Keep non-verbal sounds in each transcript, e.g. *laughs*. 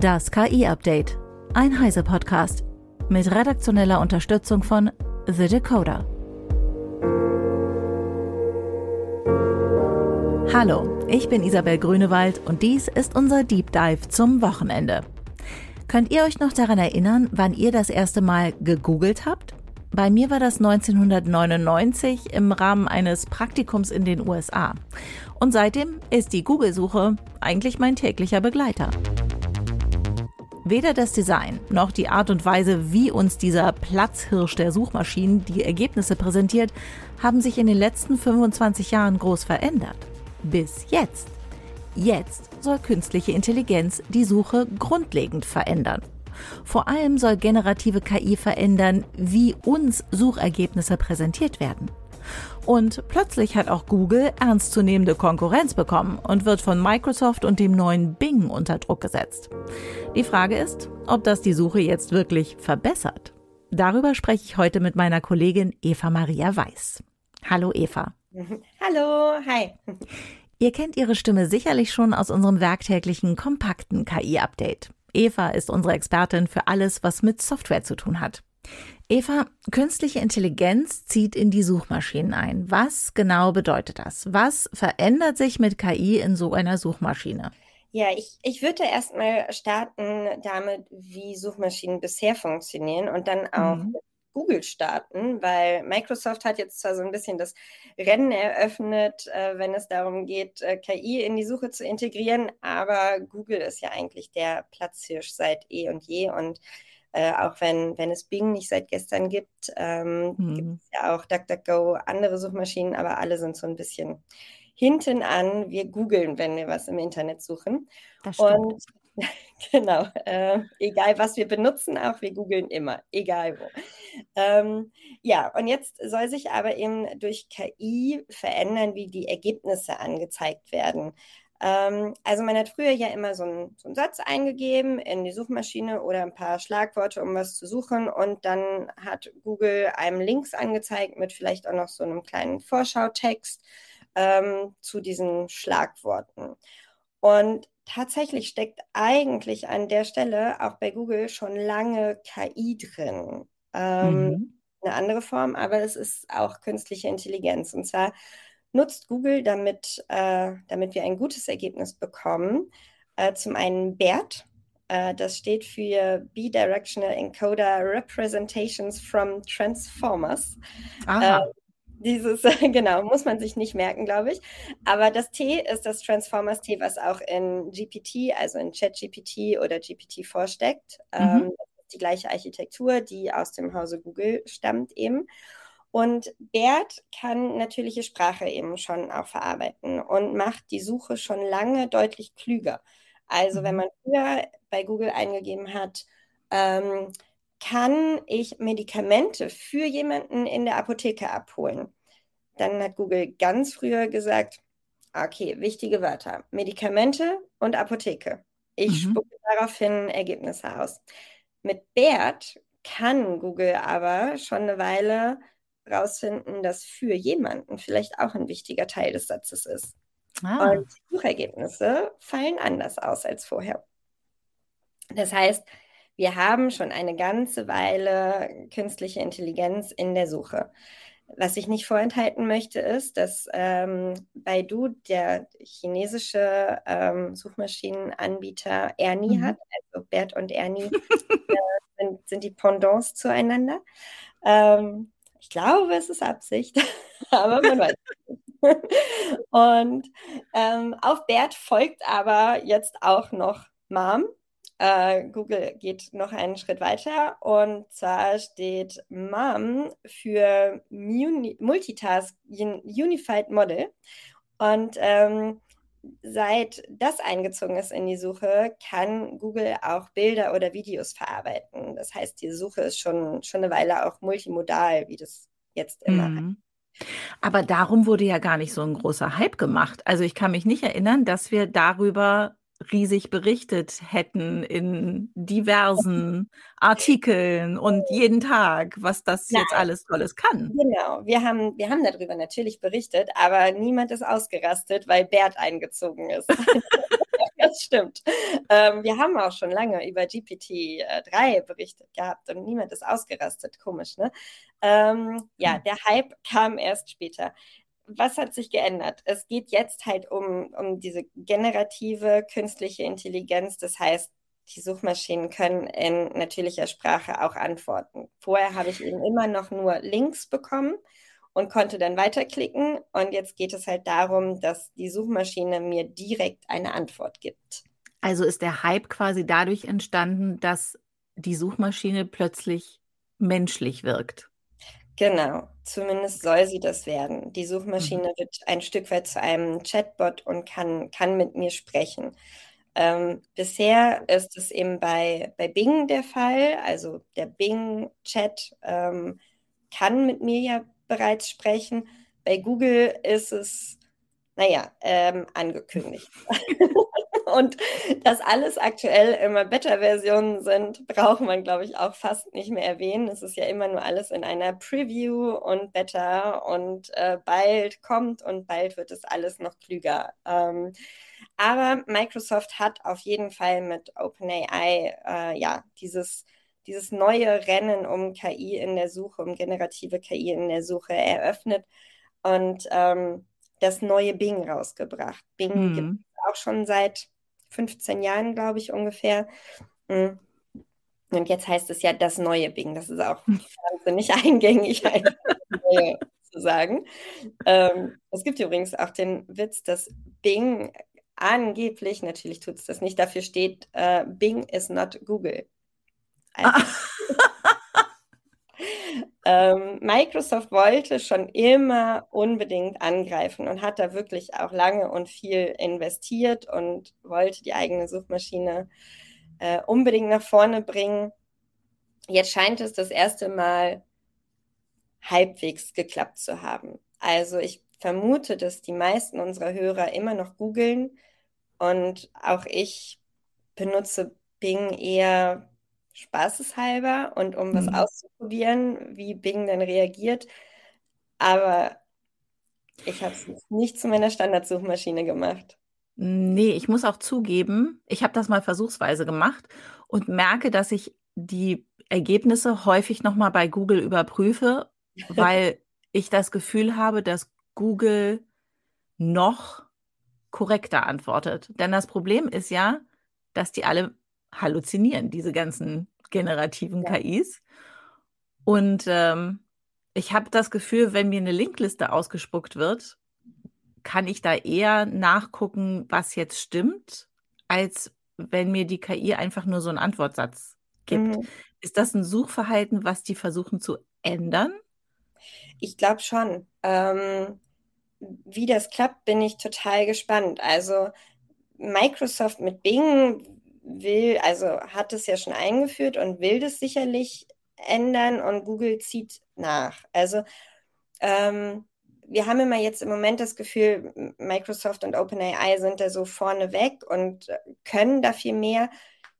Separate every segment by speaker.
Speaker 1: Das KI-Update. Ein Heise-Podcast. Mit redaktioneller Unterstützung von The Decoder. Hallo, ich bin Isabel Grünewald und dies ist unser Deep Dive zum Wochenende. Könnt ihr euch noch daran erinnern, wann ihr das erste Mal gegoogelt habt? Bei mir war das 1999 im Rahmen eines Praktikums in den USA. Und seitdem ist die Google-Suche eigentlich mein täglicher Begleiter. Weder das Design noch die Art und Weise, wie uns dieser Platzhirsch der Suchmaschinen die Ergebnisse präsentiert, haben sich in den letzten 25 Jahren groß verändert. Bis jetzt. Jetzt soll künstliche Intelligenz die Suche grundlegend verändern. Vor allem soll generative KI verändern, wie uns Suchergebnisse präsentiert werden. Und plötzlich hat auch Google ernstzunehmende Konkurrenz bekommen und wird von Microsoft und dem neuen Bing unter Druck gesetzt. Die Frage ist, ob das die Suche jetzt wirklich verbessert. Darüber spreche ich heute mit meiner Kollegin Eva Maria Weiß. Hallo Eva. *laughs*
Speaker 2: Hallo, hi.
Speaker 1: Ihr kennt ihre Stimme sicherlich schon aus unserem werktäglichen kompakten KI-Update. Eva ist unsere Expertin für alles, was mit Software zu tun hat. Eva, künstliche Intelligenz zieht in die Suchmaschinen ein. Was genau bedeutet das? Was verändert sich mit KI in so einer Suchmaschine?
Speaker 2: Ja, ich, ich würde erstmal starten damit, wie Suchmaschinen bisher funktionieren und dann auch mhm. Google starten, weil Microsoft hat jetzt zwar so ein bisschen das Rennen eröffnet, äh, wenn es darum geht, äh, KI in die Suche zu integrieren, aber Google ist ja eigentlich der Platzhirsch seit eh und je und äh, auch wenn, wenn es Bing nicht seit gestern gibt, ähm, mhm. gibt es ja auch DuckDuckGo, andere Suchmaschinen, aber alle sind so ein bisschen hinten an. Wir googeln, wenn wir was im Internet suchen.
Speaker 1: Das. Und *laughs*
Speaker 2: genau, äh, egal was wir benutzen, auch wir googeln immer, egal wo. Ähm, ja, und jetzt soll sich aber eben durch KI verändern, wie die Ergebnisse angezeigt werden. Ähm, also man hat früher ja immer so, ein, so einen Satz eingegeben in die Suchmaschine oder ein paar Schlagworte, um was zu suchen. Und dann hat Google einem Links angezeigt mit vielleicht auch noch so einem kleinen Vorschautext ähm, zu diesen Schlagworten. Und tatsächlich steckt eigentlich an der Stelle auch bei Google schon lange KI drin. Ähm, mhm. Eine andere Form, aber es ist auch künstliche Intelligenz. Und zwar nutzt Google, damit, äh, damit wir ein gutes Ergebnis bekommen. Äh, zum einen BERT, äh, das steht für Bidirectional Encoder Representations from Transformers.
Speaker 1: Aha.
Speaker 2: Äh, dieses, *laughs* genau, muss man sich nicht merken, glaube ich. Aber das T ist das Transformers T, was auch in GPT, also in ChatGPT oder GPT vorsteckt. Mhm. Ähm, die gleiche Architektur, die aus dem Hause Google stammt eben. Und BERT kann natürliche Sprache eben schon auch verarbeiten und macht die Suche schon lange deutlich klüger. Also wenn mhm. man früher bei Google eingegeben hat, ähm, kann ich Medikamente für jemanden in der Apotheke abholen? Dann hat Google ganz früher gesagt, okay, wichtige Wörter, Medikamente und Apotheke. Ich mhm. spucke daraufhin Ergebnisse aus. Mit BERT kann Google aber schon eine Weile rausfinden, dass für jemanden vielleicht auch ein wichtiger Teil des Satzes ist. Ah. Und die Suchergebnisse fallen anders aus als vorher. Das heißt, wir haben schon eine ganze Weile künstliche Intelligenz in der Suche. Was ich nicht vorenthalten möchte, ist, dass ähm, Baidu, der chinesische ähm, Suchmaschinenanbieter Ernie mhm. hat, also Bert und Ernie *laughs* äh, sind, sind, die Pendants zueinander. Ähm, ich glaube, es ist Absicht, *laughs* aber man weiß. Und ähm, auf Bert folgt aber jetzt auch noch Mom. Äh, Google geht noch einen Schritt weiter und zwar steht MUM für Muni Multitask Unified Model. Und ähm, seit das eingezogen ist in die Suche, kann Google auch Bilder oder Videos verarbeiten. Das heißt, die Suche ist schon, schon eine Weile auch multimodal, wie das jetzt immer mhm.
Speaker 1: Aber darum wurde ja gar nicht so ein großer Hype gemacht. Also ich kann mich nicht erinnern, dass wir darüber riesig berichtet hätten in diversen Artikeln und jeden Tag, was das Nein. jetzt alles Tolles kann.
Speaker 2: Genau, wir haben, wir haben darüber natürlich berichtet, aber niemand ist ausgerastet, weil Bert eingezogen ist. *laughs* das stimmt. Ähm, wir haben auch schon lange über GPT-3 berichtet gehabt und niemand ist ausgerastet. Komisch, ne? Ähm, ja, hm. der Hype kam erst später. Was hat sich geändert? Es geht jetzt halt um, um diese generative künstliche Intelligenz. Das heißt, die Suchmaschinen können in natürlicher Sprache auch antworten. Vorher habe ich eben immer noch nur Links bekommen und konnte dann weiterklicken. Und jetzt geht es halt darum, dass die Suchmaschine mir direkt eine Antwort gibt.
Speaker 1: Also ist der Hype quasi dadurch entstanden, dass die Suchmaschine plötzlich menschlich wirkt.
Speaker 2: Genau, zumindest soll sie das werden. Die Suchmaschine mhm. wird ein Stück weit zu einem Chatbot und kann, kann mit mir sprechen. Ähm, bisher ist es eben bei, bei Bing der Fall, also der Bing-Chat ähm, kann mit mir ja bereits sprechen. Bei Google ist es, naja, ähm, angekündigt. *laughs* Und dass alles aktuell immer Beta-Versionen sind, braucht man, glaube ich, auch fast nicht mehr erwähnen. Es ist ja immer nur alles in einer Preview und Beta und äh, bald kommt und bald wird es alles noch klüger. Ähm, aber Microsoft hat auf jeden Fall mit OpenAI äh, ja dieses dieses neue Rennen um KI in der Suche, um generative KI in der Suche eröffnet und ähm, das neue Bing rausgebracht. Bing mhm. gibt es auch schon seit 15 Jahren, glaube ich, ungefähr. Mhm. Und jetzt heißt es ja das neue Bing. Das ist auch wahnsinnig *laughs* eingängig, zu sagen. Ähm, es gibt übrigens auch den Witz, dass Bing angeblich, natürlich tut es das nicht, dafür steht, uh, Bing is not Google. *laughs* Also, ähm, Microsoft wollte schon immer unbedingt angreifen und hat da wirklich auch lange und viel investiert und wollte die eigene Suchmaschine äh, unbedingt nach vorne bringen. Jetzt scheint es das erste Mal halbwegs geklappt zu haben. Also ich vermute, dass die meisten unserer Hörer immer noch googeln und auch ich benutze Bing eher spaßeshalber und um was mhm. auszuprobieren, wie Bing dann reagiert. Aber ich habe es nicht zu meiner Standardsuchmaschine gemacht.
Speaker 1: Nee, ich muss auch zugeben, ich habe das mal versuchsweise gemacht und merke, dass ich die Ergebnisse häufig nochmal bei Google überprüfe, *laughs* weil ich das Gefühl habe, dass Google noch korrekter antwortet. Denn das Problem ist ja, dass die alle halluzinieren, diese ganzen generativen ja. KIs. Und ähm, ich habe das Gefühl, wenn mir eine Linkliste ausgespuckt wird, kann ich da eher nachgucken, was jetzt stimmt, als wenn mir die KI einfach nur so einen Antwortsatz gibt. Mhm. Ist das ein Suchverhalten, was die versuchen zu ändern?
Speaker 2: Ich glaube schon. Ähm, wie das klappt, bin ich total gespannt. Also Microsoft mit Bing will, also hat es ja schon eingeführt und will das sicherlich ändern und Google zieht nach. Also ähm, wir haben immer jetzt im Moment das Gefühl, Microsoft und OpenAI sind da so vorne weg und können da viel mehr.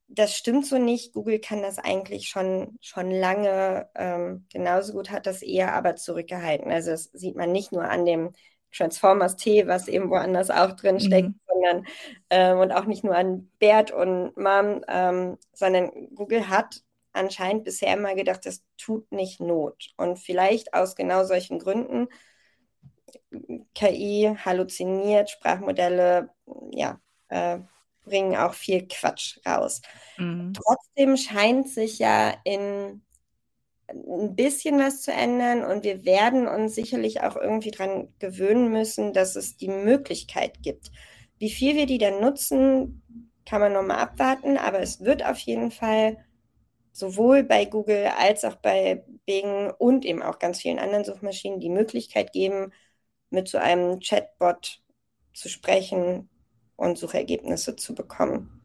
Speaker 2: Das stimmt so nicht. Google kann das eigentlich schon, schon lange ähm, genauso gut, hat das eher aber zurückgehalten. Also das sieht man nicht nur an dem Transformers T, was eben woanders auch drin steckt, mhm. Sondern ähm, und auch nicht nur an Bert und Mom, ähm, sondern Google hat anscheinend bisher immer gedacht, das tut nicht Not. Und vielleicht aus genau solchen Gründen, KI halluziniert, Sprachmodelle, ja, äh, bringen auch viel Quatsch raus. Mhm. Trotzdem scheint sich ja in ein bisschen was zu ändern und wir werden uns sicherlich auch irgendwie daran gewöhnen müssen, dass es die Möglichkeit gibt. Wie viel wir die dann nutzen, kann man nochmal abwarten, aber es wird auf jeden Fall sowohl bei Google als auch bei Bing und eben auch ganz vielen anderen Suchmaschinen die Möglichkeit geben, mit so einem Chatbot zu sprechen und Suchergebnisse zu bekommen.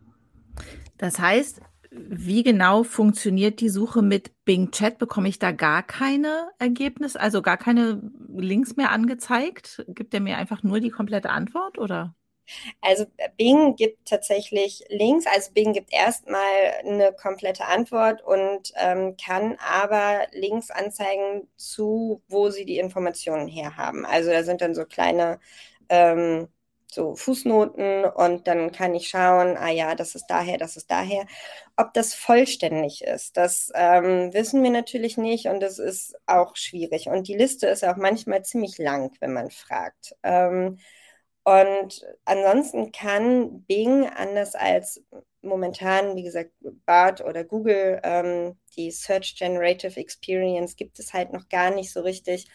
Speaker 1: Das heißt, wie genau funktioniert die Suche mit Bing Chat? Bekomme ich da gar keine Ergebnisse, also gar keine Links mehr angezeigt? Gibt er mir einfach nur die komplette Antwort oder?
Speaker 2: Also Bing gibt tatsächlich Links. Also Bing gibt erstmal eine komplette Antwort und ähm, kann aber Links anzeigen zu, wo sie die Informationen herhaben. Also da sind dann so kleine ähm, so Fußnoten und dann kann ich schauen, ah ja, das ist daher, das ist daher. Ob das vollständig ist, das ähm, wissen wir natürlich nicht und das ist auch schwierig. Und die Liste ist auch manchmal ziemlich lang, wenn man fragt. Ähm, und ansonsten kann Bing, anders als momentan, wie gesagt, BART oder Google, ähm, die Search Generative Experience gibt es halt noch gar nicht so richtig.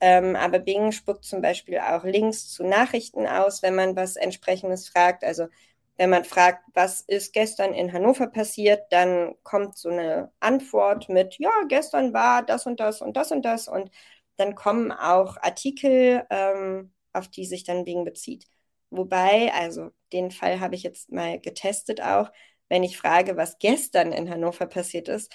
Speaker 2: Ähm, aber Bing spuckt zum Beispiel auch Links zu Nachrichten aus, wenn man was entsprechendes fragt. Also wenn man fragt, was ist gestern in Hannover passiert, dann kommt so eine Antwort mit, ja, gestern war das und das und das und das. Und dann kommen auch Artikel, ähm, auf die sich dann Bing bezieht. Wobei, also den Fall habe ich jetzt mal getestet auch, wenn ich frage, was gestern in Hannover passiert ist,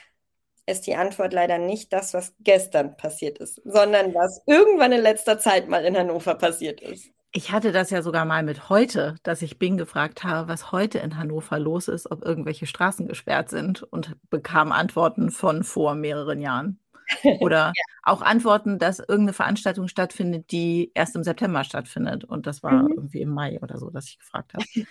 Speaker 2: ist die Antwort leider nicht das, was gestern passiert ist, sondern was irgendwann in letzter Zeit mal in Hannover passiert ist.
Speaker 1: Ich hatte das ja sogar mal mit heute, dass ich Bing gefragt habe, was heute in Hannover los ist, ob irgendwelche Straßen gesperrt sind und bekam Antworten von vor mehreren Jahren. *laughs* Oder ja. auch Antworten, dass irgendeine Veranstaltung stattfindet, die erst im September stattfindet. Und das war mhm. irgendwie im Mai oder so, dass ich gefragt habe. *laughs*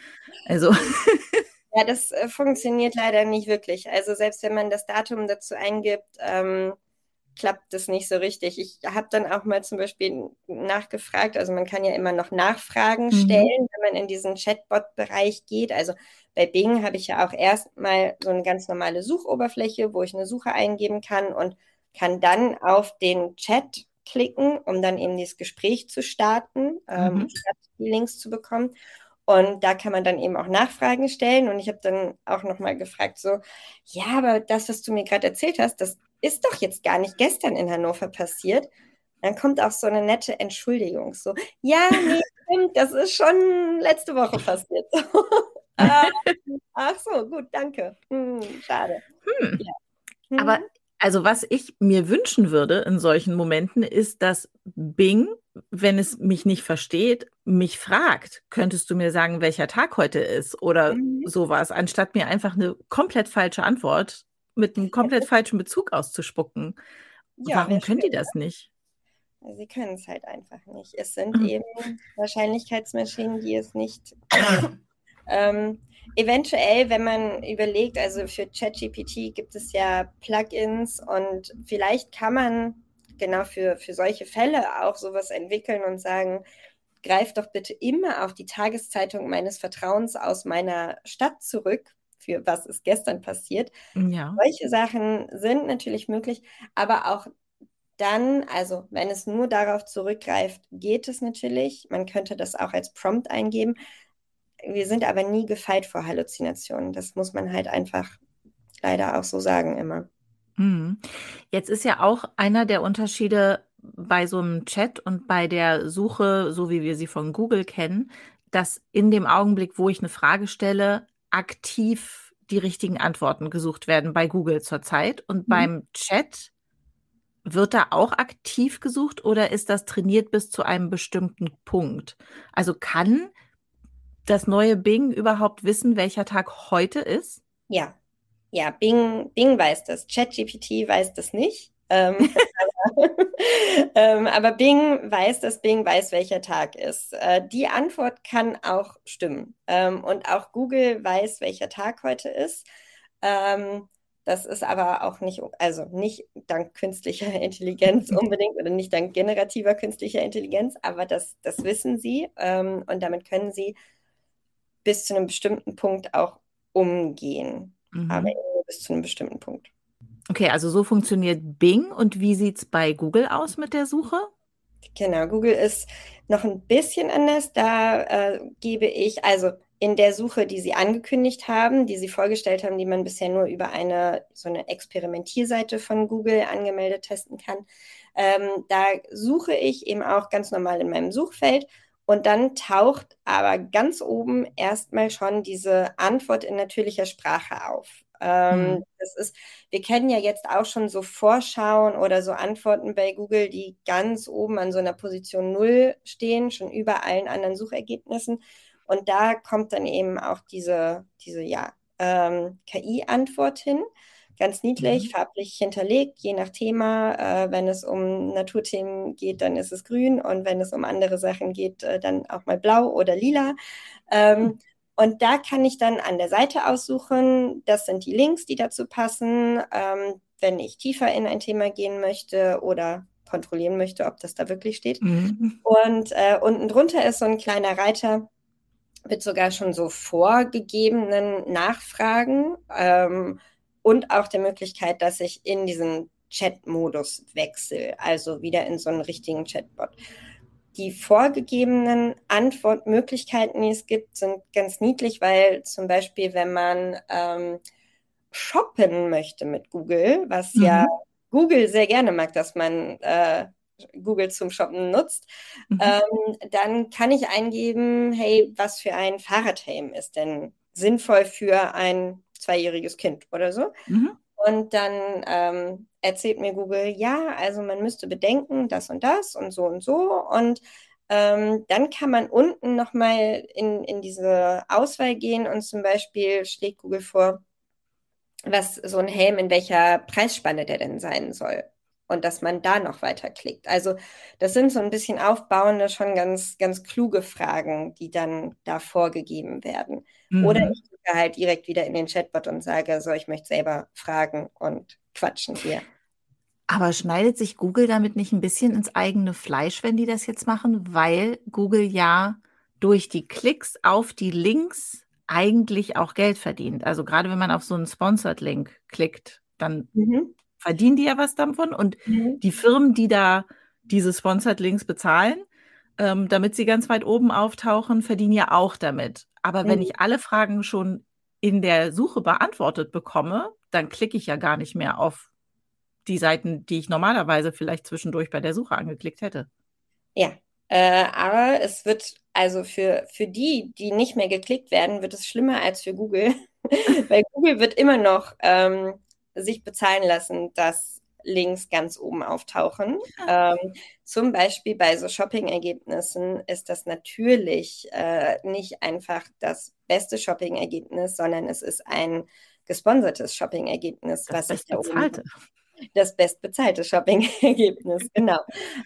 Speaker 1: Also *laughs*
Speaker 2: Ja, das äh, funktioniert leider nicht wirklich. Also selbst wenn man das Datum dazu eingibt, ähm, klappt das nicht so richtig. Ich habe dann auch mal zum Beispiel nachgefragt, also man kann ja immer noch Nachfragen mhm. stellen, wenn man in diesen Chatbot-Bereich geht. Also bei Bing habe ich ja auch erstmal so eine ganz normale Suchoberfläche, wo ich eine Suche eingeben kann und kann dann auf den Chat klicken, um dann eben dieses Gespräch zu starten, ähm, mhm. statt die Links zu bekommen. Und da kann man dann eben auch Nachfragen stellen. Und ich habe dann auch nochmal gefragt, so, ja, aber das, was du mir gerade erzählt hast, das ist doch jetzt gar nicht gestern in Hannover passiert. Dann kommt auch so eine nette Entschuldigung, so, ja, nee, *laughs* stimmt, das ist schon letzte Woche passiert. ah, *laughs* *laughs* ach so, gut, danke. Hm, schade. Hm.
Speaker 1: Ja. Hm. Aber also was ich mir wünschen würde in solchen Momenten ist, dass Bing, wenn es mich nicht versteht, mich fragt, könntest du mir sagen, welcher Tag heute ist oder mhm. sowas, anstatt mir einfach eine komplett falsche Antwort mit einem komplett falschen Bezug auszuspucken. Ja, Warum können die das nicht?
Speaker 2: Sie können es halt einfach nicht. Es sind mhm. eben Wahrscheinlichkeitsmaschinen, die es nicht. *coughs* ähm, eventuell, wenn man überlegt, also für ChatGPT gibt es ja Plugins und vielleicht kann man genau für, für solche Fälle auch sowas entwickeln und sagen, greif doch bitte immer auf die Tageszeitung meines Vertrauens aus meiner Stadt zurück, für was ist gestern passiert. Ja. Solche Sachen sind natürlich möglich, aber auch dann, also wenn es nur darauf zurückgreift, geht es natürlich. Man könnte das auch als Prompt eingeben. Wir sind aber nie gefeit vor Halluzinationen. Das muss man halt einfach leider auch so sagen immer.
Speaker 1: Mhm. Jetzt ist ja auch einer der Unterschiede bei so einem Chat und bei der Suche, so wie wir sie von Google kennen, dass in dem Augenblick, wo ich eine Frage stelle, aktiv die richtigen Antworten gesucht werden bei Google zurzeit. Und mhm. beim Chat wird da auch aktiv gesucht oder ist das trainiert bis zu einem bestimmten Punkt? Also kann das neue Bing überhaupt wissen, welcher Tag heute ist?
Speaker 2: Ja, ja, Bing, Bing weiß das. ChatGPT weiß das nicht. Ähm, *laughs* aber, ähm, aber, Bing weiß, dass Bing weiß, welcher Tag ist. Äh, die Antwort kann auch stimmen. Ähm, und auch Google weiß, welcher Tag heute ist. Ähm, das ist aber auch nicht, also nicht dank künstlicher *laughs* Intelligenz *laughs* unbedingt oder nicht dank generativer künstlicher Intelligenz, aber das, das wissen sie ähm, und damit können sie bis zu einem bestimmten Punkt auch umgehen. Mhm. Aber bis zu einem bestimmten Punkt.
Speaker 1: Okay, also so funktioniert Bing und wie sieht es bei Google aus mit der Suche?
Speaker 2: Genau, Google ist noch ein bisschen anders. Da äh, gebe ich, also in der Suche, die Sie angekündigt haben, die Sie vorgestellt haben, die man bisher nur über eine so eine Experimentierseite von Google angemeldet testen kann, ähm, da suche ich eben auch ganz normal in meinem Suchfeld und dann taucht aber ganz oben erstmal schon diese Antwort in natürlicher Sprache auf. Ähm, mhm. Das ist, wir kennen ja jetzt auch schon so Vorschauen oder so Antworten bei Google, die ganz oben an so einer Position 0 stehen, schon über allen anderen Suchergebnissen. Und da kommt dann eben auch diese, diese ja, ähm, KI-Antwort hin. Ganz niedlich, mhm. farblich hinterlegt, je nach Thema. Äh, wenn es um Naturthemen geht, dann ist es grün und wenn es um andere Sachen geht, äh, dann auch mal blau oder lila. Ähm, mhm. Und da kann ich dann an der Seite aussuchen, das sind die Links, die dazu passen. Ähm, wenn ich tiefer in ein Thema gehen möchte oder kontrollieren möchte, ob das da wirklich steht. Mhm. Und äh, unten drunter ist so ein kleiner Reiter mit sogar schon so vorgegebenen Nachfragen. Ähm, und auch der Möglichkeit, dass ich in diesen Chat-Modus wechsle, also wieder in so einen richtigen Chatbot. Die vorgegebenen Antwortmöglichkeiten, die es gibt, sind ganz niedlich, weil zum Beispiel, wenn man ähm, shoppen möchte mit Google, was mhm. ja Google sehr gerne mag, dass man äh, Google zum Shoppen nutzt, mhm. ähm, dann kann ich eingeben, hey, was für ein Fahrradhelm ist denn sinnvoll für ein zweijähriges Kind oder so. Mhm. Und dann ähm, erzählt mir Google, ja, also man müsste bedenken, das und das und so und so. Und ähm, dann kann man unten nochmal in, in diese Auswahl gehen und zum Beispiel schlägt Google vor, was so ein Helm in welcher Preisspanne der denn sein soll und dass man da noch weiter klickt. Also das sind so ein bisschen aufbauende, schon ganz, ganz kluge Fragen, die dann da vorgegeben werden. Mhm. Oder ich klicke halt direkt wieder in den Chatbot und sage, so, ich möchte selber fragen und quatschen hier.
Speaker 1: Aber schneidet sich Google damit nicht ein bisschen ins eigene Fleisch, wenn die das jetzt machen? Weil Google ja durch die Klicks auf die Links eigentlich auch Geld verdient. Also gerade wenn man auf so einen Sponsored-Link klickt, dann mhm verdienen die ja was davon. Und mhm. die Firmen, die da diese Sponsored Links bezahlen, ähm, damit sie ganz weit oben auftauchen, verdienen ja auch damit. Aber mhm. wenn ich alle Fragen schon in der Suche beantwortet bekomme, dann klicke ich ja gar nicht mehr auf die Seiten, die ich normalerweise vielleicht zwischendurch bei der Suche angeklickt hätte.
Speaker 2: Ja, äh, aber es wird also für, für die, die nicht mehr geklickt werden, wird es schlimmer als für Google, *laughs* weil Google wird immer noch ähm, sich bezahlen lassen, dass Links ganz oben auftauchen. Ähm, zum Beispiel bei so Shopping-Ergebnissen ist das natürlich äh, nicht einfach das beste Shopping-Ergebnis, sondern es ist ein gesponsertes Shopping-Ergebnis,
Speaker 1: was sich da oben
Speaker 2: das bestbezahlte Shopping-Ergebnis, *laughs* genau.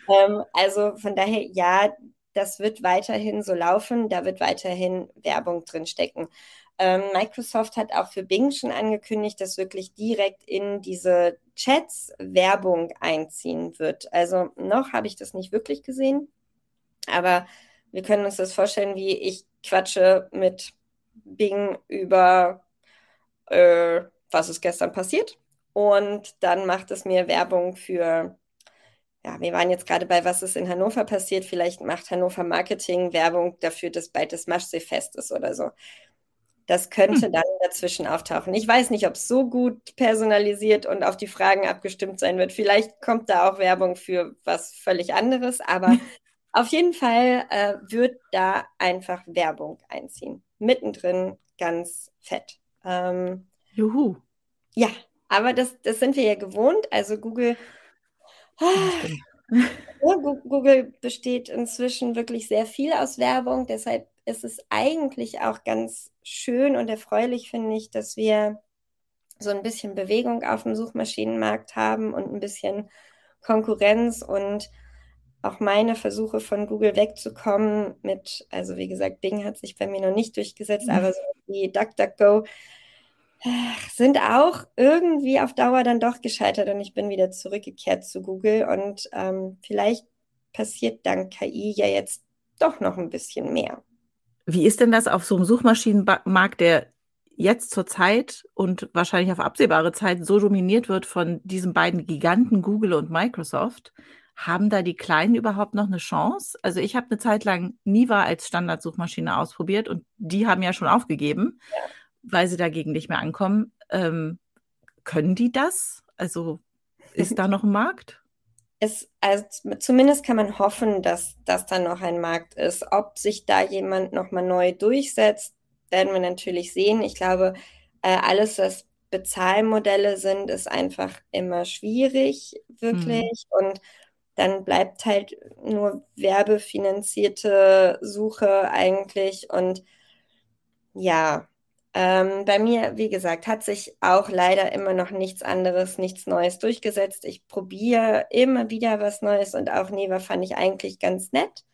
Speaker 2: ähm, also von daher, ja, das wird weiterhin so laufen, da wird weiterhin Werbung drin stecken. Ähm, Microsoft hat auch für Bing schon angekündigt, dass wirklich direkt in diese Chats Werbung einziehen wird. Also noch habe ich das nicht wirklich gesehen, aber wir können uns das vorstellen, wie ich quatsche mit Bing über, äh, was ist gestern passiert. Und dann macht es mir Werbung für, ja, wir waren jetzt gerade bei, was ist in Hannover passiert. Vielleicht macht Hannover Marketing Werbung dafür, dass bald das Maschsee-Fest ist oder so. Das könnte hm. dann dazwischen auftauchen. Ich weiß nicht, ob es so gut personalisiert und auf die Fragen abgestimmt sein wird. Vielleicht kommt da auch Werbung für was völlig anderes, aber *laughs* auf jeden Fall äh, wird da einfach Werbung einziehen. Mittendrin ganz fett.
Speaker 1: Ähm, Juhu.
Speaker 2: Ja, aber das, das sind wir ja gewohnt. Also Google. Google besteht inzwischen wirklich sehr viel aus Werbung. Deshalb ist es eigentlich auch ganz schön und erfreulich, finde ich, dass wir so ein bisschen Bewegung auf dem Suchmaschinenmarkt haben und ein bisschen Konkurrenz und auch meine Versuche von Google wegzukommen mit, also wie gesagt, Bing hat sich bei mir noch nicht durchgesetzt, mhm. aber so wie DuckDuckGo sind auch irgendwie auf Dauer dann doch gescheitert und ich bin wieder zurückgekehrt zu Google und ähm, vielleicht passiert dank KI ja jetzt doch noch ein bisschen mehr.
Speaker 1: Wie ist denn das auf so einem Suchmaschinenmarkt, der jetzt zur Zeit und wahrscheinlich auf absehbare Zeit so dominiert wird von diesen beiden Giganten Google und Microsoft? Haben da die Kleinen überhaupt noch eine Chance? Also ich habe eine Zeit lang Niva als Standardsuchmaschine ausprobiert und die haben ja schon aufgegeben, ja. weil sie dagegen nicht mehr ankommen. Ähm, können die das? Also ist da noch ein Markt?
Speaker 2: Es, also zumindest kann man hoffen, dass das dann noch ein Markt ist. Ob sich da jemand nochmal neu durchsetzt, werden wir natürlich sehen. Ich glaube, äh, alles, was Bezahlmodelle sind, ist einfach immer schwierig, wirklich. Mhm. Und dann bleibt halt nur werbefinanzierte Suche eigentlich. Und ja, Ähm, bei mir, wie gesagt, hat sich auch leider immer noch nichts anderes, nichts Neues durchgesetzt. Ich probiere immer wieder was Neues und auch Neva fand ich eigentlich ganz nett.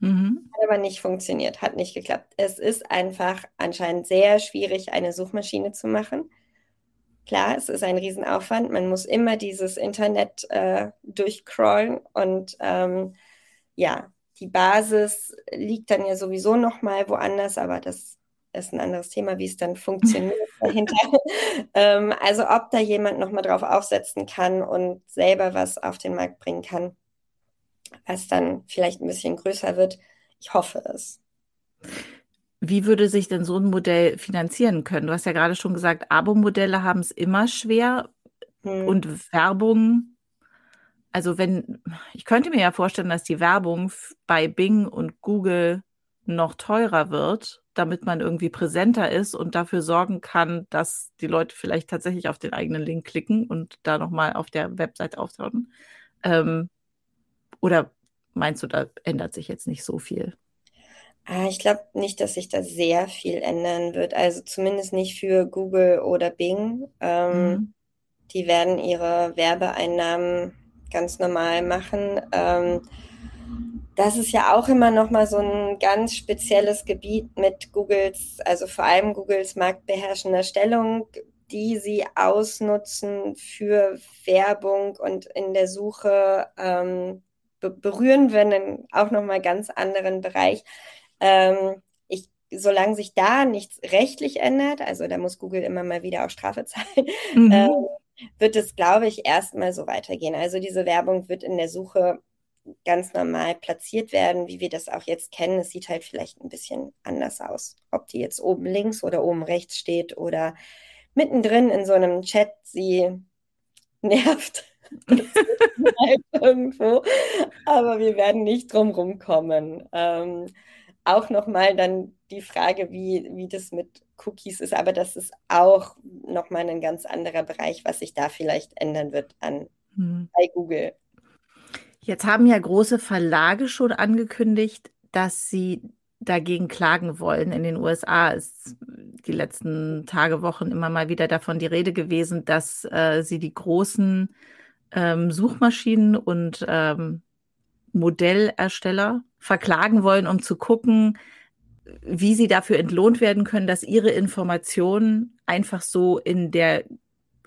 Speaker 2: Mhm. Hat aber nicht funktioniert, hat nicht geklappt. Es ist einfach anscheinend sehr schwierig, eine Suchmaschine zu machen. Klar, es ist ein Riesenaufwand. Man muss immer dieses Internet äh, durchcrawlen und ähm, ja, die Basis liegt dann ja sowieso noch mal woanders, aber das ist ein anderes Thema, wie es dann *laughs* funktioniert dahinter. *laughs* ähm, also ob da jemand nochmal drauf aufsetzen kann und selber was auf den Markt bringen kann, was dann vielleicht ein bisschen größer wird. Ich hoffe es.
Speaker 1: Wie würde sich denn so ein Modell finanzieren können? Du hast ja gerade schon gesagt, Abo-Modelle haben es immer schwer hm. und Werbung. Also wenn, ich könnte mir ja vorstellen, dass die Werbung bei Bing und Google noch teurer wird, damit man irgendwie präsenter ist und dafür sorgen kann, dass die Leute vielleicht tatsächlich auf den eigenen Link klicken und da nochmal auf der Website auftauchen. Ähm, oder meinst du, da ändert sich jetzt nicht so viel?
Speaker 2: Ah, ich glaube nicht, dass sich da sehr viel ändern wird. Also zumindest nicht für Google oder Bing. Ähm, mhm. Die werden ihre Werbeeinnahmen ganz normal machen. Ähm, das ist ja auch immer noch mal so ein ganz spezielles Gebiet mit Googles, also vor allem Googles marktbeherrschender Stellung, die sie ausnutzen für Werbung und in der Suche ähm, berühren wir einen auch noch mal ganz anderen Bereich. Ähm, ich, solange sich da nichts rechtlich ändert, also da muss Google immer mal wieder auch Strafe zahlen, mhm. ähm, wird es, glaube ich, erstmal so weitergehen. Also diese Werbung wird in der Suche ganz normal platziert werden, wie wir das auch jetzt kennen. Es sieht halt vielleicht ein bisschen anders aus. Ob die jetzt oben links oder oben rechts steht oder mittendrin in so einem Chat sie *laughs* nervt. *laughs* irgendwo. Aber wir werden nicht drum rumkommen. Ähm, auch nochmal dann die Frage, wie, wie das mit Cookies ist, aber das ist auch nochmal ein ganz anderer Bereich, was sich da vielleicht ändern wird an hm. bei Google.
Speaker 1: Jetzt haben ja große Verlage schon angekündigt, dass sie dagegen klagen wollen. In den USA ist die letzten Tage, Wochen immer mal wieder davon die Rede gewesen, dass äh, sie die großen ähm, Suchmaschinen und ähm, Modellersteller verklagen wollen, um zu gucken, wie sie dafür entlohnt werden können, dass ihre Informationen einfach so in der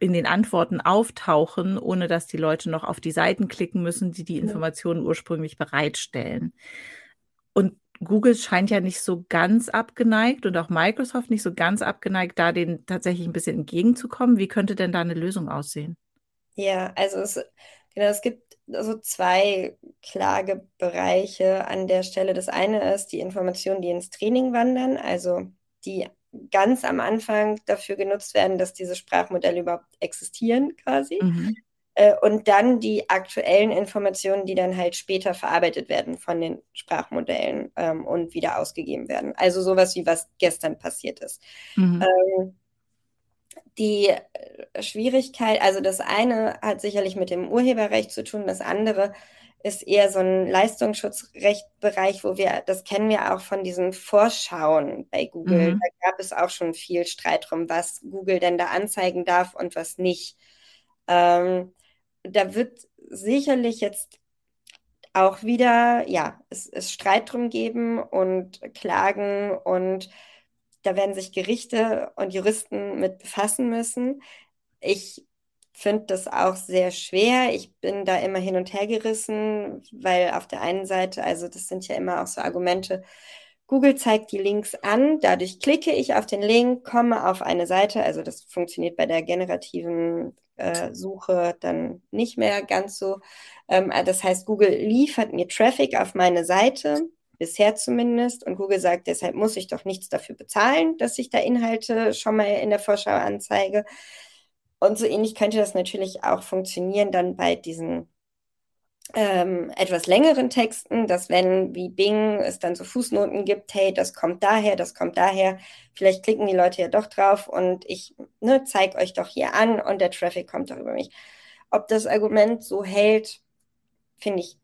Speaker 1: in den Antworten auftauchen, ohne dass die Leute noch auf die Seiten klicken müssen, die die Informationen ursprünglich bereitstellen. Und Google scheint ja nicht so ganz abgeneigt und auch Microsoft nicht so ganz abgeneigt, da denen tatsächlich ein bisschen entgegenzukommen. Wie könnte denn da eine Lösung aussehen?
Speaker 2: Ja, also es, genau, es gibt so zwei Klagebereiche an der Stelle. Das eine ist die Informationen, die ins Training wandern, also die ganz am Anfang dafür genutzt werden, dass diese Sprachmodelle überhaupt existieren quasi. Mhm. Äh, und dann die aktuellen Informationen, die dann halt später verarbeitet werden von den Sprachmodellen ähm, und wieder ausgegeben werden. Also sowas wie was gestern passiert ist. Mhm. Ähm, die äh, Schwierigkeit, also das eine hat sicherlich mit dem Urheberrecht zu tun, das andere ist eher so ein Leistungsschutzrechtbereich, wo wir, das kennen wir auch von diesen Vorschauen bei Google. Mhm. Da gab es auch schon viel Streit drum, was Google denn da anzeigen darf und was nicht. Ähm, da wird sicherlich jetzt auch wieder, ja, es, es Streit drum geben und Klagen und da werden sich Gerichte und Juristen mit befassen müssen. Ich finde das auch sehr schwer. Ich bin da immer hin und her gerissen, weil auf der einen Seite, also das sind ja immer auch so Argumente, Google zeigt die Links an, dadurch klicke ich auf den Link, komme auf eine Seite, also das funktioniert bei der generativen äh, Suche dann nicht mehr ganz so. Ähm, das heißt, Google liefert mir Traffic auf meine Seite, bisher zumindest, und Google sagt, deshalb muss ich doch nichts dafür bezahlen, dass ich da Inhalte schon mal in der Vorschau anzeige. Und so ähnlich könnte das natürlich auch funktionieren dann bei diesen ähm, etwas längeren Texten, dass wenn wie Bing es dann so Fußnoten gibt, hey, das kommt daher, das kommt daher, vielleicht klicken die Leute ja doch drauf und ich ne, zeige euch doch hier an und der Traffic kommt doch über mich. Ob das Argument so hält, finde ich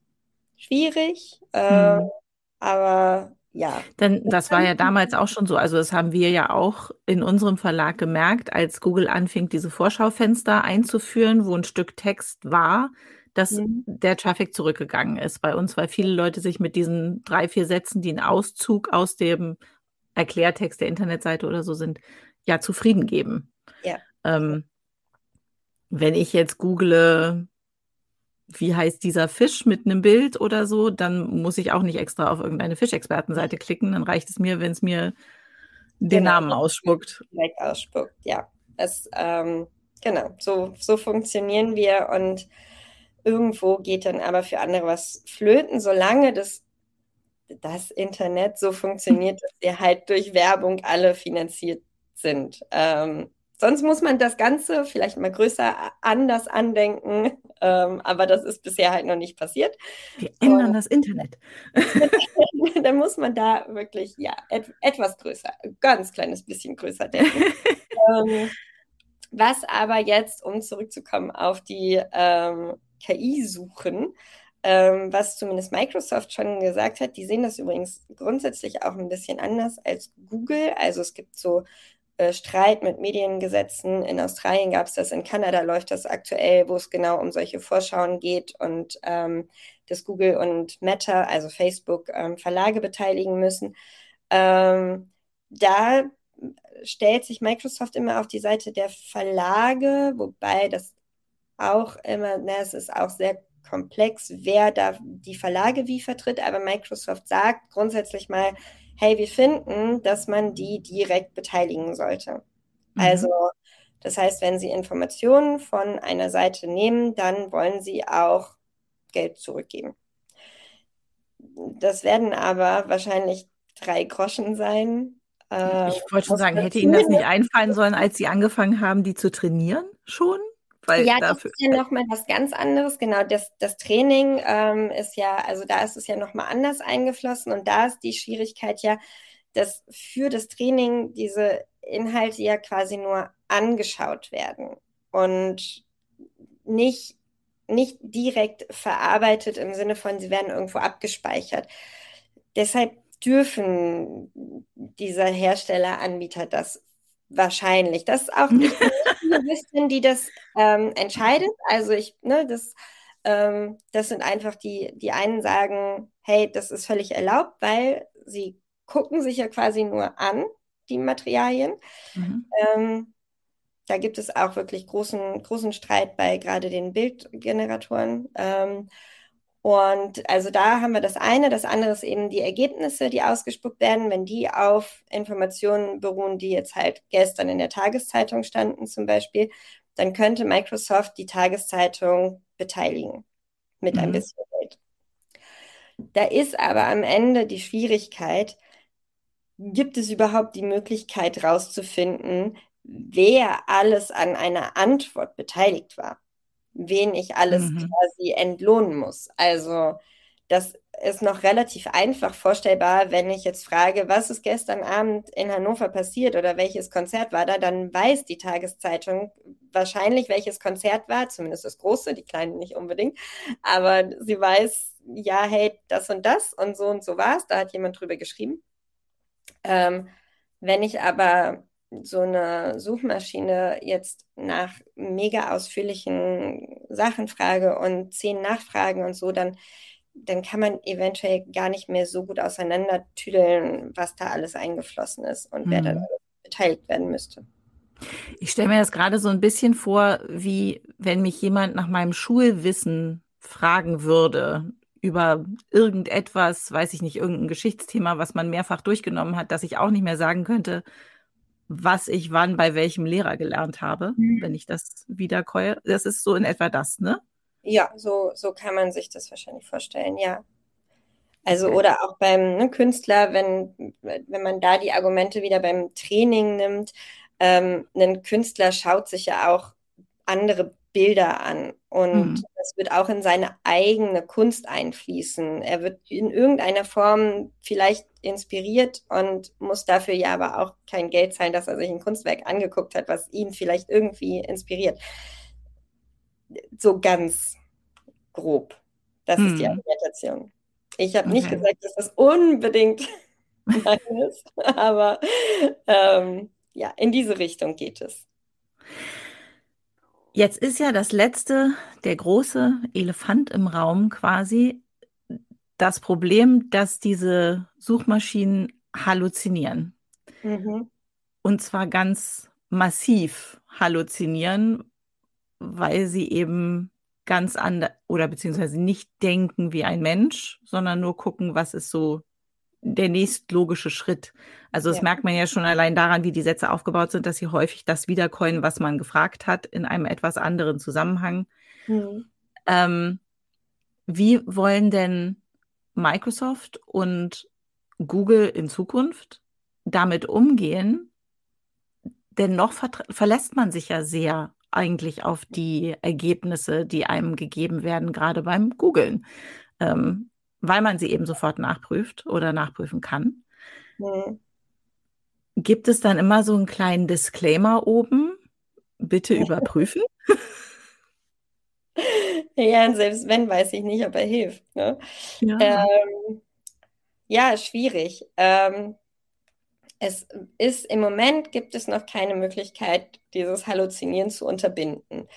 Speaker 2: schwierig, äh, mhm. aber ja.
Speaker 1: Denn das war ja damals auch schon so. Also das haben wir ja auch in unserem Verlag gemerkt, als Google anfing, diese Vorschaufenster einzuführen, wo ein Stück Text war, dass mhm. der Traffic zurückgegangen ist bei uns, weil viele Leute sich mit diesen drei, vier Sätzen, die ein Auszug aus dem Erklärtext der Internetseite oder so sind, ja zufrieden geben.
Speaker 2: Ja.
Speaker 1: Ähm, wenn ich jetzt google, wie heißt dieser Fisch mit einem Bild oder so, dann muss ich auch nicht extra auf irgendeine Fischexpertenseite klicken. Dann reicht es mir, wenn es mir den genau. Namen ausspuckt.
Speaker 2: Direkt ausspuckt, ja. Es, ähm, genau, so, so funktionieren wir und irgendwo geht dann aber für andere was flöten, solange das, das Internet so funktioniert, *laughs* dass wir halt durch Werbung alle finanziert sind. Ähm, Sonst muss man das Ganze vielleicht mal größer anders andenken, ähm, aber das ist bisher halt noch nicht passiert.
Speaker 1: Wir ändern Und, das Internet. *laughs*
Speaker 2: dann muss man da wirklich ja et etwas größer, ganz kleines bisschen größer denken. *laughs* ähm, was aber jetzt, um zurückzukommen auf die ähm, KI-Suchen, ähm, was zumindest Microsoft schon gesagt hat, die sehen das übrigens grundsätzlich auch ein bisschen anders als Google. Also es gibt so äh, Streit mit Mediengesetzen. In Australien gab es das, in Kanada läuft das aktuell, wo es genau um solche Vorschauen geht und ähm, dass Google und Meta, also Facebook, ähm, Verlage beteiligen müssen. Ähm, da stellt sich Microsoft immer auf die Seite der Verlage, wobei das auch immer, na, es ist auch sehr komplex, wer da die Verlage wie vertritt, aber Microsoft sagt grundsätzlich mal, hey, wir finden, dass man die direkt beteiligen sollte. Mhm. Also, das heißt, wenn Sie Informationen von einer Seite nehmen, dann wollen Sie auch Geld zurückgeben. Das werden aber wahrscheinlich drei Groschen sein.
Speaker 1: Äh, ich wollte schon sagen, hätte Ihnen das nicht einfallen sollen, als Sie angefangen haben, die zu trainieren schon?
Speaker 2: Weil ja, das ist ja nochmal was ganz anderes. Genau, das, das Training ähm, ist ja, also da ist es ja nochmal anders eingeflossen und da ist die Schwierigkeit ja, dass für das Training diese Inhalte ja quasi nur angeschaut werden und nicht, nicht direkt verarbeitet im Sinne von, sie werden irgendwo abgespeichert. Deshalb dürfen dieser Herstelleranbieter das wahrscheinlich. Das ist auch *laughs* nicht die Juristin, die das ähm, entscheidet. Also ich, ne, das, ähm, das sind einfach die, die einen sagen, hey, das ist völlig erlaubt, weil sie gucken sich ja quasi nur an, die Materialien. Mhm. Ähm, da gibt es auch wirklich großen, großen Streit bei gerade den Bildgeneratoren. Und also da haben wir das eine. Das andere ist eben die Ergebnisse, die ausgespuckt werden, wenn die auf Informationen beruhen, die jetzt halt gestern in der Tageszeitung standen zum Beispiel, dann könnte Microsoft die Tageszeitung beteiligen mit mhm. ein bisschen Geld. Da ist aber am Ende die Schwierigkeit, gibt es überhaupt die Möglichkeit rauszufinden, wer alles an einer Antwort beteiligt war? Wen ich alles mhm. quasi entlohnen muss. Also das ist noch relativ einfach vorstellbar, wenn ich jetzt frage, was ist gestern Abend in Hannover passiert oder welches Konzert war da, dann weiß die Tageszeitung wahrscheinlich, welches Konzert war, zumindest das große, die kleine nicht unbedingt, aber sie weiß, ja, hey, das und das und so und so war es, da hat jemand drüber geschrieben. Ähm, wenn ich aber so eine Suchmaschine jetzt nach mega ausführlichen Sachen frage und zehn Nachfragen und so, dann, dann kann man eventuell gar nicht mehr so gut auseinandertüdeln, was da alles eingeflossen ist und mhm. wer da mhm. beteiligt werden müsste.
Speaker 1: Ich stelle mir das gerade so ein bisschen vor, wie wenn mich jemand nach meinem Schulwissen fragen würde über irgendetwas, weiß ich nicht, irgendein Geschichtsthema, was man mehrfach durchgenommen hat, dass ich auch nicht mehr sagen könnte, was ich wann bei welchem Lehrer gelernt habe, mhm. wenn ich das wiederkäue. Das ist so in etwa das, ne?
Speaker 2: Ja, so, so kann man sich das wahrscheinlich vorstellen, ja. Also, okay. oder auch beim ne, Künstler, wenn, wenn man da die Argumente wieder beim Training nimmt, ähm, ein Künstler schaut sich ja auch andere Bilder an und mhm. das wird auch in seine eigene Kunst einfließen. Er wird in irgendeiner Form vielleicht inspiriert und muss dafür ja aber auch kein Geld zahlen, dass er sich ein Kunstwerk angeguckt hat, was ihn vielleicht irgendwie inspiriert. So ganz grob. Das mhm. ist die mhm. Argumentation. Ich habe okay. nicht gesagt, dass das unbedingt *laughs* meines. Aber ähm, ja, in diese Richtung geht es.
Speaker 1: Jetzt ist ja das letzte, der große Elefant im Raum quasi, das Problem, dass diese Suchmaschinen halluzinieren. Mhm. Und zwar ganz massiv halluzinieren, weil sie eben ganz anders oder beziehungsweise nicht denken wie ein Mensch, sondern nur gucken, was ist so der nächstlogische Schritt. Also das ja. merkt man ja schon allein daran, wie die Sätze aufgebaut sind, dass sie häufig das wiedercoinen, was man gefragt hat, in einem etwas anderen Zusammenhang. Mhm. Ähm, wie wollen denn Microsoft und Google in Zukunft damit umgehen? Denn noch ver verlässt man sich ja sehr eigentlich auf die Ergebnisse, die einem gegeben werden, gerade beim Googlen. Ähm, weil man sie eben sofort nachprüft oder nachprüfen kann. Mhm. Gibt es dann immer so einen kleinen Disclaimer oben? Bitte *laughs* überprüfen.
Speaker 2: ja, und selbst wenn, weiß ich nicht, ob er hilft. Ne? Ja. Ähm, ja, schwierig. Ähm, es ist im Moment gibt es noch keine Möglichkeit, dieses Halluzinieren zu unterbinden.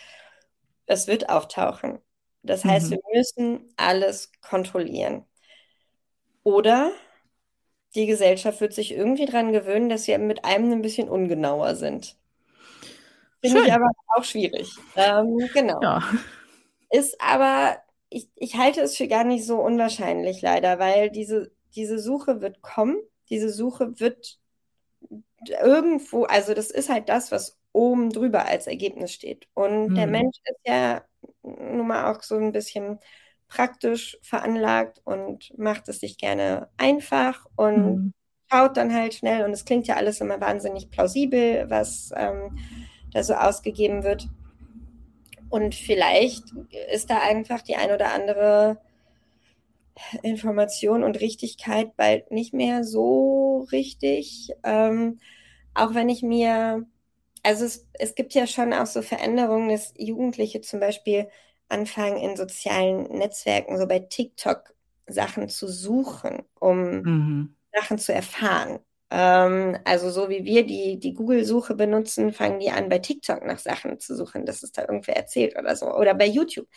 Speaker 2: Es wird auftauchen. Das heißt, mhm. wir müssen alles kontrollieren. Oder die Gesellschaft wird sich irgendwie daran gewöhnen, dass wir mit einem ein bisschen ungenauer sind. Finde ich aber auch schwierig. Ähm, genau. Ja. Ist aber, ich, ich halte es für gar nicht so unwahrscheinlich leider, weil diese, diese Suche wird kommen. Diese Suche wird irgendwo, also das ist halt das, was oben drüber als Ergebnis steht. Und hm. der Mensch ist ja nun mal auch so ein bisschen praktisch veranlagt und macht es sich gerne einfach und hm. schaut dann halt schnell. Und es klingt ja alles immer wahnsinnig plausibel, was ähm, da so ausgegeben wird. Und vielleicht ist da einfach die ein oder andere Information und Richtigkeit bald nicht mehr so richtig. Ähm, auch wenn ich mir, also es, es gibt ja schon auch so Veränderungen, dass Jugendliche zum Beispiel anfangen in sozialen Netzwerken, so bei TikTok Sachen zu suchen, um mhm. Sachen zu erfahren. Ähm, also so wie wir die, die Google-Suche benutzen, fangen die an, bei TikTok nach Sachen zu suchen, dass es da irgendwer erzählt oder so. Oder bei YouTube.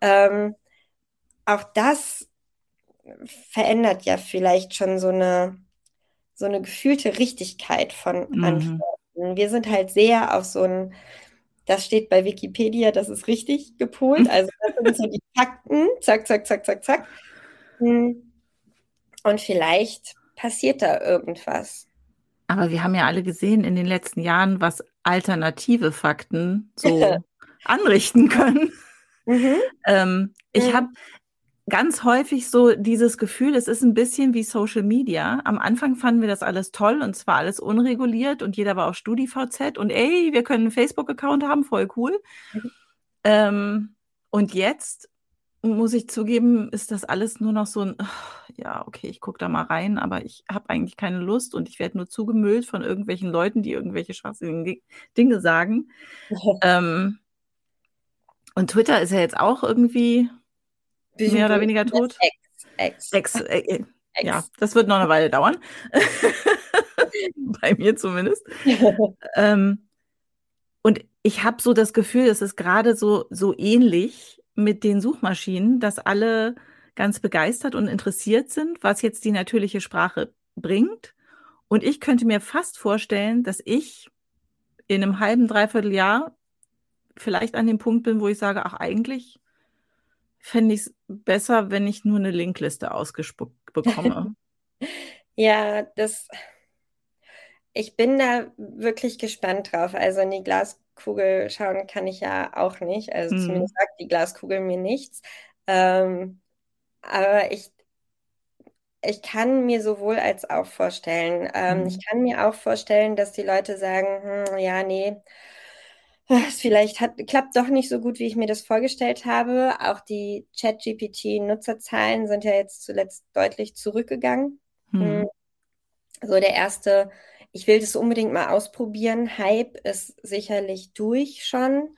Speaker 2: Ähm, auch das verändert ja vielleicht schon so eine, so eine gefühlte Richtigkeit von mhm. Antworten. Wir sind halt sehr auf so ein, das steht bei Wikipedia, das ist richtig gepolt. *laughs* Also das sind so die Fakten, zack, zack, zack, zack, zack. Hm. Und vielleicht passiert da irgendwas.
Speaker 1: Aber wir haben ja alle gesehen in den letzten Jahren, was alternative Fakten so *laughs* anrichten können. Mhm. Ähm, ich mhm. habe ganz häufig so dieses Gefühl, es ist ein bisschen wie Social Media. Am Anfang fanden wir das alles toll und zwar alles unreguliert und jeder war auf StudiVZ und ey, wir können einen Facebook-Account haben, voll cool. Mhm. Ähm, und jetzt muss ich zugeben, ist das alles nur noch so ein, ja, okay, ich gucke da mal rein, aber ich habe eigentlich keine Lust und ich werde nur zugemüllt von irgendwelchen Leuten, die irgendwelche schwachsinnigen Dinge sagen. *laughs* ähm, und Twitter ist ja jetzt auch irgendwie mehr oder weniger tot. Ex. Ex. Ex, äh, äh, Ex. Ja, das wird noch eine Weile dauern. *laughs* Bei mir zumindest. *laughs* ähm, und ich habe so das Gefühl, es ist gerade so, so ähnlich mit den Suchmaschinen, dass alle ganz begeistert und interessiert sind, was jetzt die natürliche Sprache bringt. Und ich könnte mir fast vorstellen, dass ich in einem halben, dreiviertel Jahr vielleicht an dem Punkt bin, wo ich sage, ach, eigentlich fände ich es besser, wenn ich nur eine Linkliste ausgespuckt bekomme. *laughs*
Speaker 2: ja, das. Ich bin da wirklich gespannt drauf. Also in die Glaskugel schauen kann ich ja auch nicht. Also mhm. zumindest sagt die Glaskugel mir nichts. Ähm, aber ich, ich kann mir sowohl als auch vorstellen. Ähm, mhm. Ich kann mir auch vorstellen, dass die Leute sagen, hm, ja, nee, vielleicht hat, klappt doch nicht so gut, wie ich mir das vorgestellt habe. Auch die ChatGPT-Nutzerzahlen sind ja jetzt zuletzt deutlich zurückgegangen. Hm. So der erste, ich will das unbedingt mal ausprobieren. Hype ist sicherlich durch schon.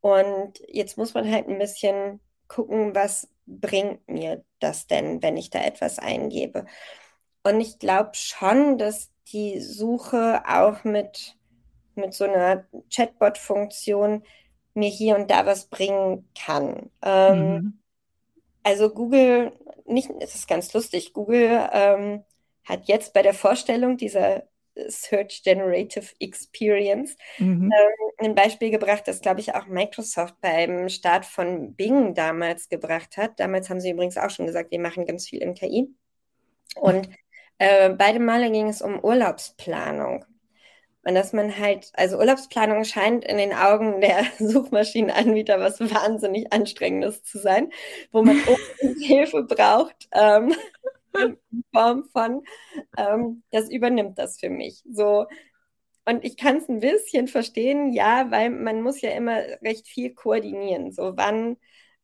Speaker 2: Und jetzt muss man halt ein bisschen gucken, was bringt mir das denn, wenn ich da etwas eingebe. Und ich glaube schon, dass die Suche auch mit, mit so einer Chatbot-Funktion mir hier und da was bringen kann. Ähm, mhm. Also Google, nicht, es ist ganz lustig, Google ähm, hat jetzt bei der Vorstellung dieser Search Generative Experience mhm. ähm, ein Beispiel gebracht, das, glaube ich, auch Microsoft beim Start von Bing damals gebracht hat. Damals haben sie übrigens auch schon gesagt, wir machen ganz viel in KI. Und äh, beide Male ging es um Urlaubsplanung. Und dass man halt, also Urlaubsplanung scheint in den Augen der *laughs* Suchmaschinenanbieter was wahnsinnig Anstrengendes zu sein, wo man *laughs* Hilfe braucht. Ähm, in *laughs* Form von, ähm, das übernimmt das für mich. So. Und ich kann es ein bisschen verstehen, ja, weil man muss ja immer recht viel koordinieren. So, wann,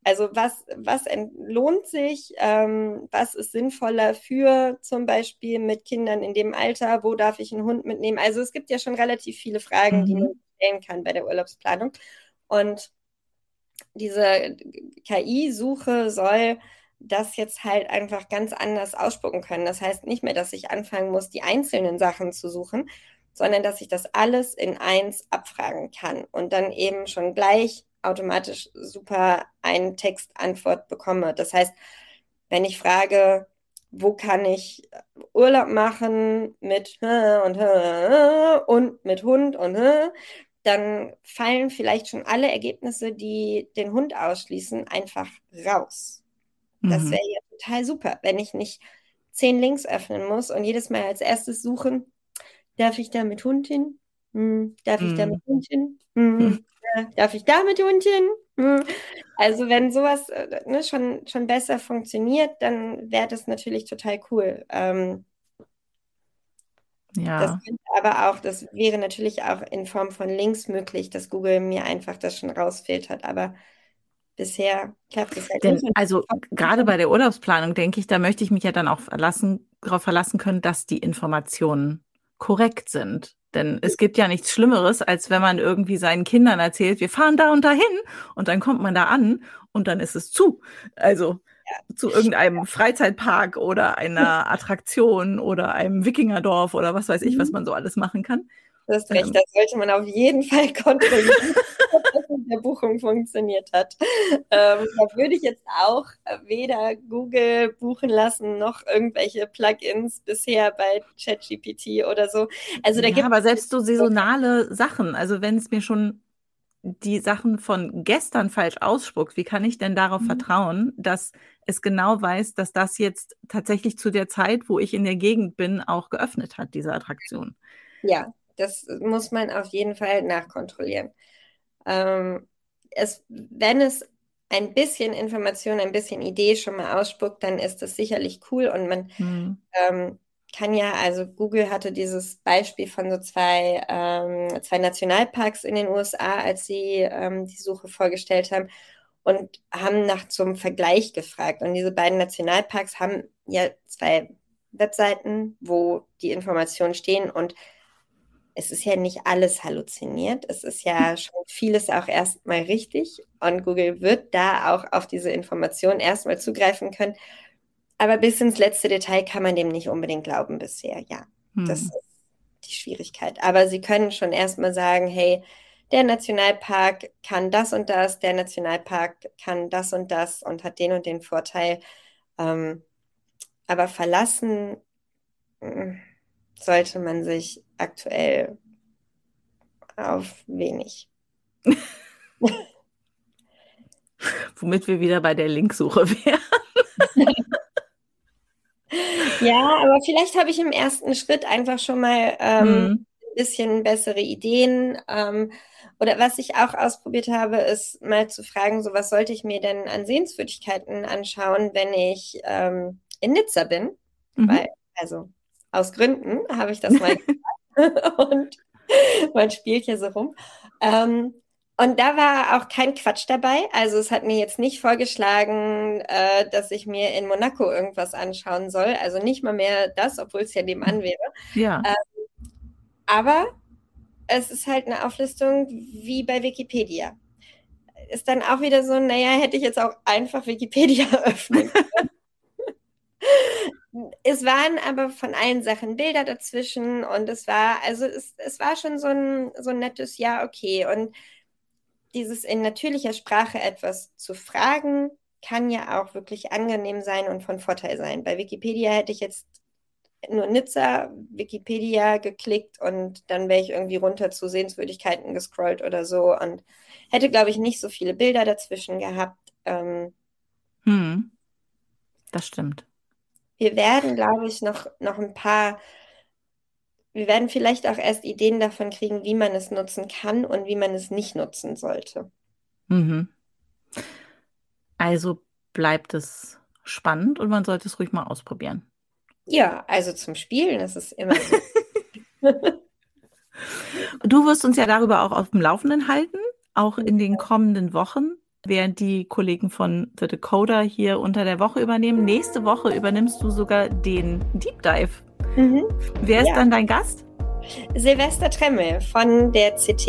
Speaker 2: also was, was lohnt sich, ähm, was ist sinnvoller für zum Beispiel mit Kindern in dem Alter, wo darf ich einen Hund mitnehmen? Also es gibt ja schon relativ viele Fragen, mhm. die man stellen kann bei der Urlaubsplanung. Und diese KI-Suche soll das jetzt halt einfach ganz anders ausspucken können. Das heißt nicht mehr, dass ich anfangen muss, die einzelnen Sachen zu suchen, sondern dass ich das alles in eins abfragen kann und dann eben schon gleich automatisch super eine Textantwort bekomme. Das heißt, wenn ich frage, wo kann ich Urlaub machen mit und und mit Hund und dann fallen vielleicht schon alle Ergebnisse, die den Hund ausschließen, einfach raus. Das mhm. wäre ja total super, wenn ich nicht zehn Links öffnen muss und jedes Mal als erstes suchen, darf ich da mit Hund hin? Hm, darf ich da mhm. mit Hund hin? Hm. *laughs* Äh, darf ich da mit Hund hin? Hm. Also wenn sowas äh, ne, schon, schon besser funktioniert, dann wäre das natürlich total cool. Ähm, ja. Das aber auch, das wäre natürlich auch in Form von Links möglich, dass Google mir einfach das schon rausfiltert. Aber bisher klappt es halt
Speaker 1: Denn,
Speaker 2: nicht.
Speaker 1: Also gerade bei der Urlaubsplanung denke ich, da möchte ich mich ja dann auch verlassen, darauf verlassen können, dass die Informationen korrekt sind. Denn es gibt ja nichts Schlimmeres, als wenn man irgendwie seinen Kindern erzählt, wir fahren da und dahin und dann kommt man da an und dann ist es zu. Also ja. zu irgendeinem Freizeitpark oder einer *laughs* Attraktion oder einem Wikingerdorf oder was weiß ich, was mhm. man so alles machen kann.
Speaker 2: Du hast recht, ähm, das sollte man auf jeden Fall kontrollieren, *laughs* das mit der Buchung funktioniert hat. Ähm, da würde ich jetzt auch weder Google buchen lassen, noch irgendwelche Plugins bisher bei ChatGPT oder so.
Speaker 1: Also da ja, gibt aber selbst so saisonale Sachen, also wenn es mir schon die Sachen von gestern falsch ausspuckt, wie kann ich denn darauf mhm. vertrauen, dass es genau weiß, dass das jetzt tatsächlich zu der Zeit, wo ich in der Gegend bin, auch geöffnet hat, diese Attraktion?
Speaker 2: Ja, das muss man auf jeden Fall nachkontrollieren. Ähm, es, wenn es ein bisschen Information, ein bisschen Idee schon mal ausspuckt, dann ist das sicherlich cool und man mhm. ähm, kann ja, also Google hatte dieses Beispiel von so zwei, ähm, zwei Nationalparks in den USA, als sie ähm, die Suche vorgestellt haben und haben nach zum Vergleich gefragt. Und diese beiden Nationalparks haben ja zwei Webseiten, wo die Informationen stehen und es ist ja nicht alles halluziniert. Es ist ja hm. schon vieles auch erstmal richtig und Google wird da auch auf diese Information erstmal zugreifen können. Aber bis ins letzte Detail kann man dem nicht unbedingt glauben bisher. Ja, hm. das ist die Schwierigkeit. Aber sie können schon erstmal sagen, hey, der Nationalpark kann das und das, der Nationalpark kann das und das und hat den und den Vorteil. Ähm, aber verlassen hm, sollte man sich aktuell auf wenig. *laughs*
Speaker 1: Womit wir wieder bei der Linksuche wären. *laughs*
Speaker 2: ja, aber vielleicht habe ich im ersten Schritt einfach schon mal ähm, mhm. ein bisschen bessere Ideen. Ähm, oder was ich auch ausprobiert habe, ist mal zu fragen, so was sollte ich mir denn an Sehenswürdigkeiten anschauen, wenn ich ähm, in Nizza bin? Mhm. Weil, also aus Gründen habe ich das mal *laughs* *laughs* und man spielt hier so rum. Ähm, und da war auch kein Quatsch dabei. Also es hat mir jetzt nicht vorgeschlagen, äh, dass ich mir in Monaco irgendwas anschauen soll. Also nicht mal mehr das, obwohl es ja nebenan wäre.
Speaker 1: Ja. Ähm,
Speaker 2: aber es ist halt eine Auflistung wie bei Wikipedia. Ist dann auch wieder so, naja, hätte ich jetzt auch einfach Wikipedia *laughs* öffnen können. Es waren aber von allen Sachen Bilder dazwischen und es war, also es, es war schon so ein, so ein nettes Ja, okay. Und dieses in natürlicher Sprache etwas zu fragen, kann ja auch wirklich angenehm sein und von Vorteil sein. Bei Wikipedia hätte ich jetzt nur Nizza, Wikipedia geklickt und dann wäre ich irgendwie runter zu Sehenswürdigkeiten gescrollt oder so und hätte, glaube ich, nicht so viele Bilder dazwischen gehabt. Ähm,
Speaker 1: hm. Das stimmt.
Speaker 2: Wir werden, glaube ich, noch, noch ein paar, wir werden vielleicht auch erst Ideen davon kriegen, wie man es nutzen kann und wie man es nicht nutzen sollte.
Speaker 1: Mhm. Also bleibt es spannend und man sollte es ruhig mal ausprobieren.
Speaker 2: Ja, also zum Spielen ist es immer so. *laughs* *laughs*
Speaker 1: du wirst uns ja darüber auch auf dem Laufenden halten, auch in den kommenden Wochen, während die Kollegen von The Decoder hier unter der Woche übernehmen. Nächste Woche übernimmst du sogar den Deep Dive. Mhm. Wer ist ja. dann dein Gast?
Speaker 2: Silvester Tremmel von der CT,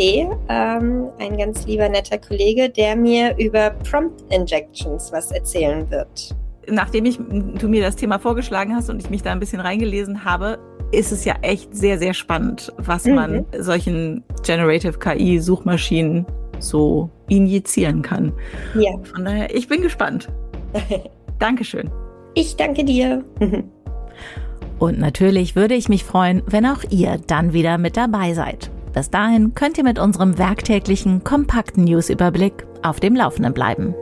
Speaker 2: ähm, ein ganz lieber netter Kollege, der mir über Prompt Injections was erzählen wird
Speaker 1: nachdem ich, du mir das Thema vorgeschlagen hast und ich mich da ein bisschen reingelesen habe, ist es ja echt sehr, sehr spannend, was mhm. man solchen Generative KI-Suchmaschinen so injizieren kann. Ja. Von daher, ich bin gespannt. *laughs* Dankeschön.
Speaker 2: Ich danke dir. *laughs*
Speaker 1: Und natürlich würde ich mich freuen, wenn auch ihr dann wieder mit dabei seid. Bis dahin könnt ihr mit unserem werktäglichen kompakten Newsüberblick auf dem Laufenden bleiben.